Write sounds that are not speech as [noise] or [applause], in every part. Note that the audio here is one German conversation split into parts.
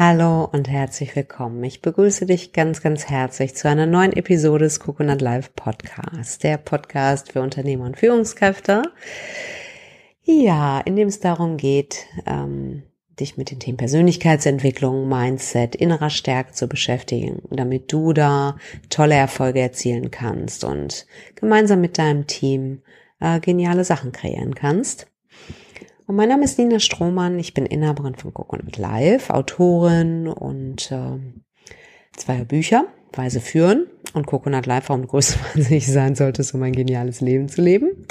Hallo und herzlich willkommen. Ich begrüße dich ganz, ganz herzlich zu einer neuen Episode des Coconut Live Podcast, der Podcast für Unternehmer und Führungskräfte. Ja, in dem es darum geht, ähm, dich mit den Themen Persönlichkeitsentwicklung, Mindset, innerer Stärke zu beschäftigen, damit du da tolle Erfolge erzielen kannst und gemeinsam mit deinem Team äh, geniale Sachen kreieren kannst. Und mein Name ist Nina Strohmann, ich bin Inhaberin von Coconut Live, Autorin und äh, zwei Bücher, Weise führen und Coconut Live, warum größtwahnsinnig [laughs] sein sollte, um ein geniales Leben zu leben.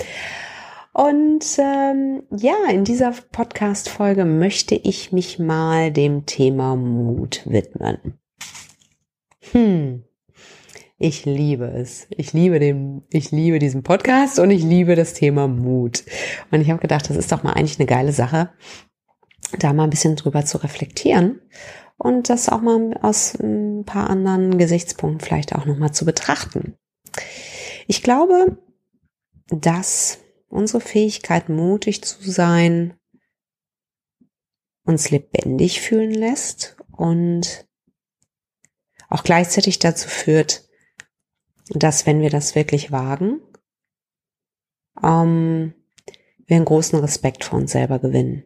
Und ähm, ja, in dieser Podcast-Folge möchte ich mich mal dem Thema Mut widmen. Hm, ich liebe es. Ich liebe den, ich liebe diesen Podcast und ich liebe das Thema Mut. Und ich habe gedacht, das ist doch mal eigentlich eine geile Sache, da mal ein bisschen drüber zu reflektieren und das auch mal aus ein paar anderen Gesichtspunkten vielleicht auch nochmal zu betrachten. Ich glaube, dass unsere Fähigkeit, mutig zu sein, uns lebendig fühlen lässt und auch gleichzeitig dazu führt, dass wenn wir das wirklich wagen, ähm, wir einen großen Respekt vor uns selber gewinnen.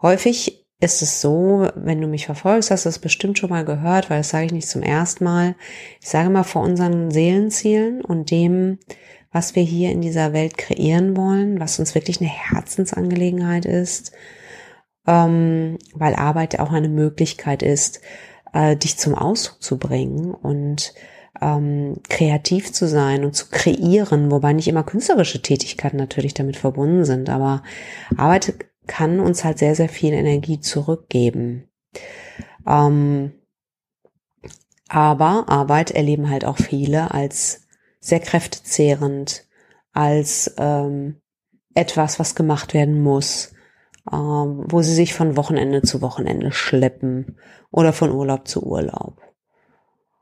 Häufig ist es so, wenn du mich verfolgst, hast du es bestimmt schon mal gehört, weil das sage ich nicht zum ersten Mal. Ich sage mal vor unseren Seelenzielen und dem, was wir hier in dieser Welt kreieren wollen, was uns wirklich eine Herzensangelegenheit ist, ähm, weil Arbeit auch eine Möglichkeit ist, äh, dich zum Ausdruck zu bringen und ähm, kreativ zu sein und zu kreieren, wobei nicht immer künstlerische Tätigkeiten natürlich damit verbunden sind, aber Arbeit kann uns halt sehr, sehr viel Energie zurückgeben. Ähm, aber Arbeit erleben halt auch viele als sehr kräftezehrend, als ähm, etwas, was gemacht werden muss, wo sie sich von Wochenende zu Wochenende schleppen oder von Urlaub zu Urlaub.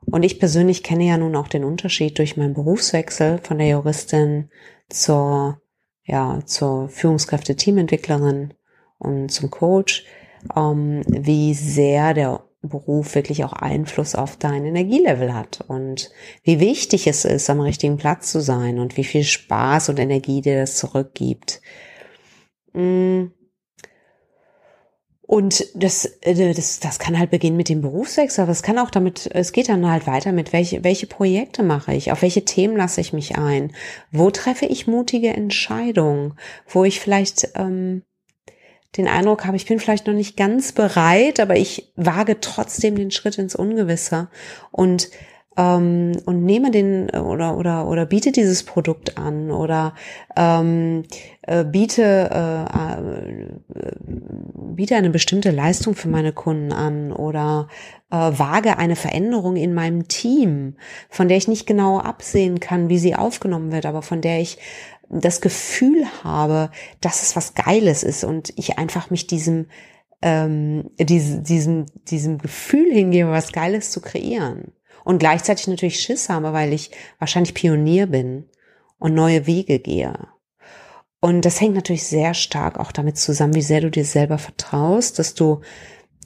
Und ich persönlich kenne ja nun auch den Unterschied durch meinen Berufswechsel von der Juristin zur, ja, zur Führungskräfte-Teamentwicklerin und zum Coach, ähm, wie sehr der Beruf wirklich auch Einfluss auf dein Energielevel hat und wie wichtig es ist, am richtigen Platz zu sein und wie viel Spaß und Energie dir das zurückgibt. Mm. Und das, äh, das, das kann halt beginnen mit dem Berufswechsel, aber es kann auch damit, es geht dann halt weiter mit, welche, welche Projekte mache ich, auf welche Themen lasse ich mich ein, wo treffe ich mutige Entscheidungen, wo ich vielleicht ähm, den Eindruck habe, ich bin vielleicht noch nicht ganz bereit, aber ich wage trotzdem den Schritt ins Ungewisse und ähm, und nehme den oder oder oder biete dieses Produkt an oder ähm, äh, biete äh, äh, biete eine bestimmte Leistung für meine Kunden an oder äh, wage eine Veränderung in meinem Team, von der ich nicht genau absehen kann, wie sie aufgenommen wird, aber von der ich das Gefühl habe, dass es was Geiles ist und ich einfach mich diesem ähm, diesem, diesem, diesem Gefühl hingebe, was Geiles zu kreieren. Und gleichzeitig natürlich Schiss habe, weil ich wahrscheinlich Pionier bin und neue Wege gehe. Und das hängt natürlich sehr stark auch damit zusammen, wie sehr du dir selber vertraust, dass du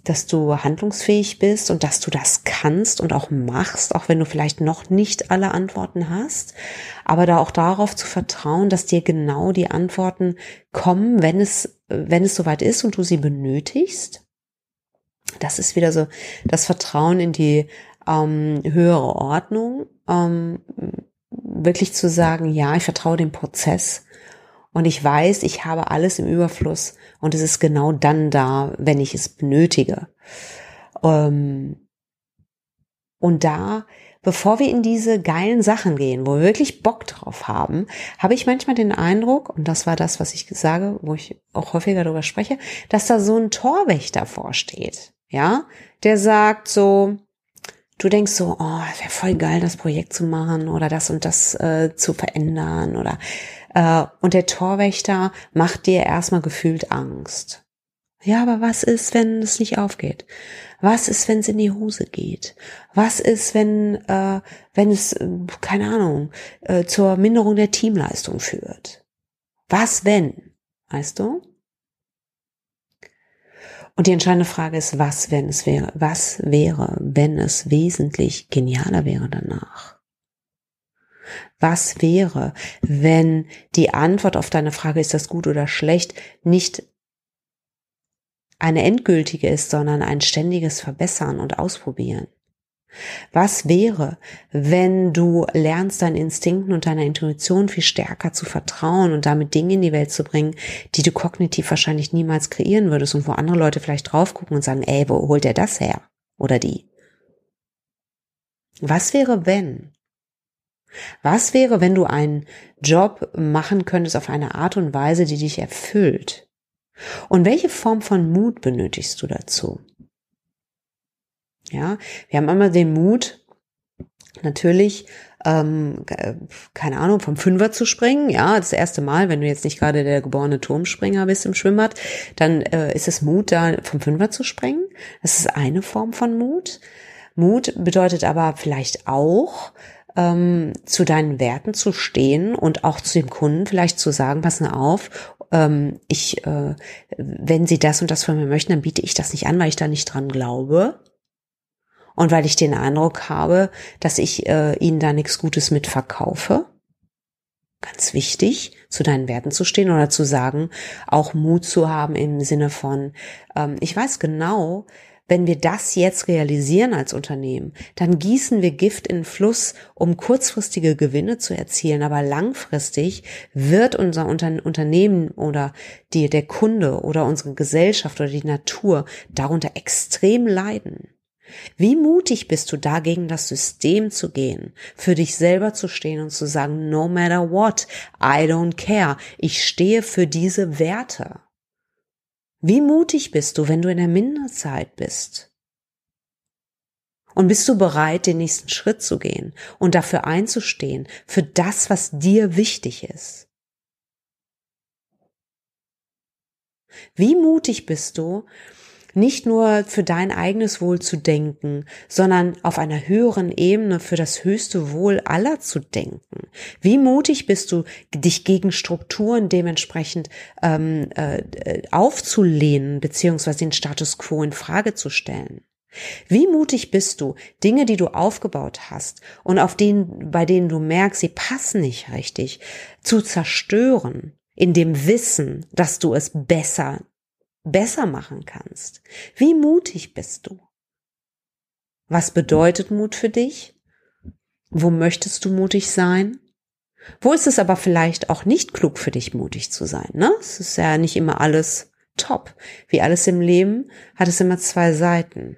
dass du handlungsfähig bist und dass du das kannst und auch machst, auch wenn du vielleicht noch nicht alle Antworten hast, aber da auch darauf zu vertrauen, dass dir genau die Antworten kommen, wenn es, wenn es soweit ist und du sie benötigst. Das ist wieder so das Vertrauen in die ähm, höhere Ordnung, ähm, wirklich zu sagen, ja, ich vertraue dem Prozess und ich weiß, ich habe alles im Überfluss und es ist genau dann da, wenn ich es benötige. Ähm, und da, bevor wir in diese geilen Sachen gehen, wo wir wirklich Bock drauf haben, habe ich manchmal den Eindruck, und das war das, was ich sage, wo ich auch häufiger darüber spreche, dass da so ein Torwächter vorsteht. Ja, der sagt so, du denkst so, oh, wäre voll geil, das Projekt zu machen oder das und das äh, zu verändern oder äh, und der Torwächter macht dir erstmal gefühlt Angst. Ja, aber was ist, wenn es nicht aufgeht? Was ist, wenn es in die Hose geht? Was ist, wenn, äh, wenn es, keine Ahnung, äh, zur Minderung der Teamleistung führt? Was, wenn? Weißt du? Und die entscheidende Frage ist, was, wenn es wäre, was wäre, wenn es wesentlich genialer wäre danach? Was wäre, wenn die Antwort auf deine Frage, ist das gut oder schlecht, nicht eine endgültige ist, sondern ein ständiges Verbessern und Ausprobieren? Was wäre, wenn du lernst, deinen Instinkten und deiner Intuition viel stärker zu vertrauen und damit Dinge in die Welt zu bringen, die du kognitiv wahrscheinlich niemals kreieren würdest und wo andere Leute vielleicht drauf gucken und sagen, ey, wo holt er das her? Oder die? Was wäre, wenn? Was wäre, wenn du einen Job machen könntest auf eine Art und Weise, die dich erfüllt? Und welche Form von Mut benötigst du dazu? Ja, wir haben immer den Mut, natürlich, ähm, keine Ahnung, vom Fünfer zu springen. Ja, das erste Mal, wenn du jetzt nicht gerade der geborene Turmspringer bist im Schwimmbad, dann äh, ist es Mut, da vom Fünfer zu springen. Das ist eine Form von Mut. Mut bedeutet aber vielleicht auch, ähm, zu deinen Werten zu stehen und auch zu dem Kunden vielleicht zu sagen, pass mal auf, ähm, ich, äh, wenn sie das und das von mir möchten, dann biete ich das nicht an, weil ich da nicht dran glaube. Und weil ich den Eindruck habe, dass ich äh, ihnen da nichts Gutes mit verkaufe. Ganz wichtig, zu deinen Werten zu stehen oder zu sagen, auch Mut zu haben im Sinne von, ähm, ich weiß genau, wenn wir das jetzt realisieren als Unternehmen, dann gießen wir Gift in Fluss, um kurzfristige Gewinne zu erzielen, aber langfristig wird unser Unternehmen oder die, der Kunde oder unsere Gesellschaft oder die Natur darunter extrem leiden. Wie mutig bist du da gegen das System zu gehen, für dich selber zu stehen und zu sagen, no matter what, I don't care, ich stehe für diese Werte. Wie mutig bist du, wenn du in der Minderzeit bist? Und bist du bereit, den nächsten Schritt zu gehen und dafür einzustehen, für das, was dir wichtig ist? Wie mutig bist du, nicht nur für dein eigenes Wohl zu denken, sondern auf einer höheren Ebene für das höchste Wohl aller zu denken. Wie mutig bist du, dich gegen Strukturen dementsprechend ähm, äh, aufzulehnen, beziehungsweise den Status quo in Frage zu stellen? Wie mutig bist du, Dinge, die du aufgebaut hast und auf denen, bei denen du merkst, sie passen nicht richtig, zu zerstören, in dem Wissen, dass du es besser besser machen kannst. Wie mutig bist du? Was bedeutet Mut für dich? Wo möchtest du mutig sein? Wo ist es aber vielleicht auch nicht klug für dich, mutig zu sein? Ne? Es ist ja nicht immer alles top. Wie alles im Leben hat es immer zwei Seiten.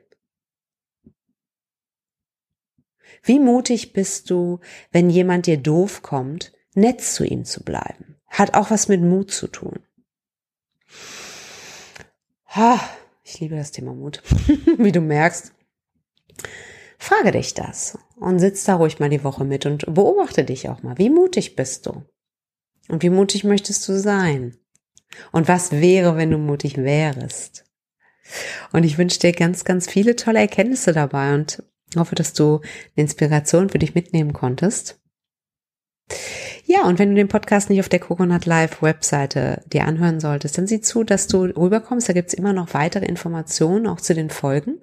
Wie mutig bist du, wenn jemand dir doof kommt, nett zu ihm zu bleiben? Hat auch was mit Mut zu tun. Ha, ich liebe das Thema Mut, [laughs] wie du merkst. Frage dich das und sitz da ruhig mal die Woche mit und beobachte dich auch mal. Wie mutig bist du? Und wie mutig möchtest du sein? Und was wäre, wenn du mutig wärst? Und ich wünsche dir ganz, ganz viele tolle Erkenntnisse dabei und hoffe, dass du eine Inspiration für dich mitnehmen konntest. Ja, und wenn du den Podcast nicht auf der Coconut Live Webseite dir anhören solltest, dann sieh zu, dass du rüberkommst. Da gibt's immer noch weitere Informationen, auch zu den Folgen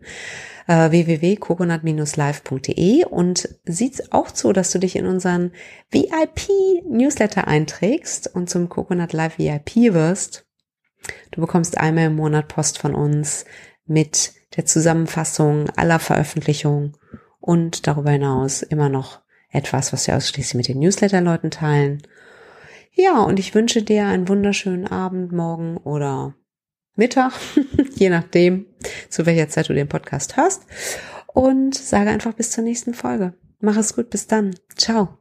äh, www.coconut-live.de und sieht auch zu, dass du dich in unseren VIP-Newsletter einträgst und zum Coconut Live VIP wirst. Du bekommst einmal im Monat Post von uns mit der Zusammenfassung aller Veröffentlichungen und darüber hinaus immer noch etwas, was wir ausschließlich mit den Newsletter-Leuten teilen. Ja, und ich wünsche dir einen wunderschönen Abend, morgen oder Mittag, [laughs] je nachdem, zu welcher Zeit du den Podcast hörst. Und sage einfach bis zur nächsten Folge. Mach es gut, bis dann. Ciao.